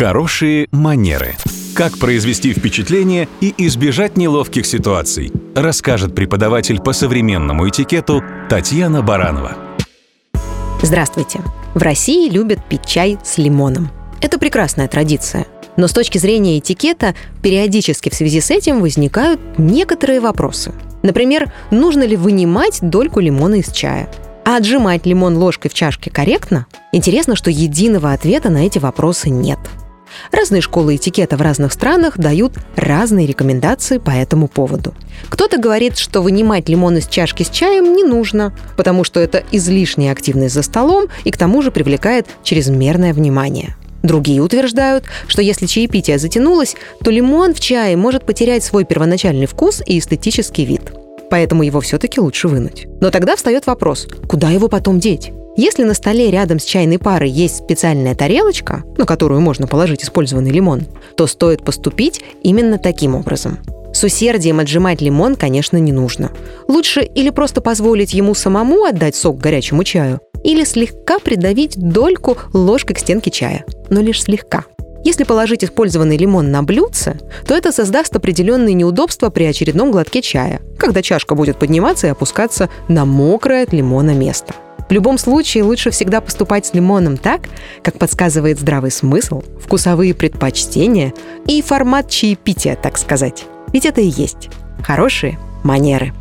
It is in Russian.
Хорошие манеры. Как произвести впечатление и избежать неловких ситуаций, расскажет преподаватель по современному этикету Татьяна Баранова. Здравствуйте. В России любят пить чай с лимоном. Это прекрасная традиция. Но с точки зрения этикета, периодически в связи с этим возникают некоторые вопросы. Например, нужно ли вынимать дольку лимона из чая? А отжимать лимон ложкой в чашке корректно? Интересно, что единого ответа на эти вопросы нет. Разные школы этикета в разных странах дают разные рекомендации по этому поводу. Кто-то говорит, что вынимать лимон из чашки с чаем не нужно, потому что это излишняя активность за столом и к тому же привлекает чрезмерное внимание. Другие утверждают, что если чаепитие затянулось, то лимон в чае может потерять свой первоначальный вкус и эстетический вид. Поэтому его все-таки лучше вынуть. Но тогда встает вопрос, куда его потом деть? Если на столе рядом с чайной парой есть специальная тарелочка, на которую можно положить использованный лимон, то стоит поступить именно таким образом. С усердием отжимать лимон, конечно, не нужно. Лучше или просто позволить ему самому отдать сок горячему чаю, или слегка придавить дольку ложкой к стенке чая, но лишь слегка. Если положить использованный лимон на блюдце, то это создаст определенные неудобства при очередном глотке чая, когда чашка будет подниматься и опускаться на мокрое от лимона место. В любом случае лучше всегда поступать с лимоном так, как подсказывает здравый смысл, вкусовые предпочтения и формат чаепития, так сказать. Ведь это и есть хорошие манеры.